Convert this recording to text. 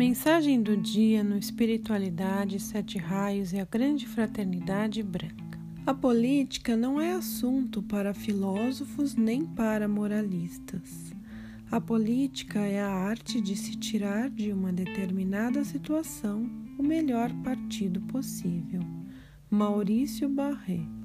Mensagem do dia no Espiritualidade, Sete Raios e a Grande Fraternidade Branca. A política não é assunto para filósofos nem para moralistas. A política é a arte de se tirar de uma determinada situação o melhor partido possível. Maurício Barret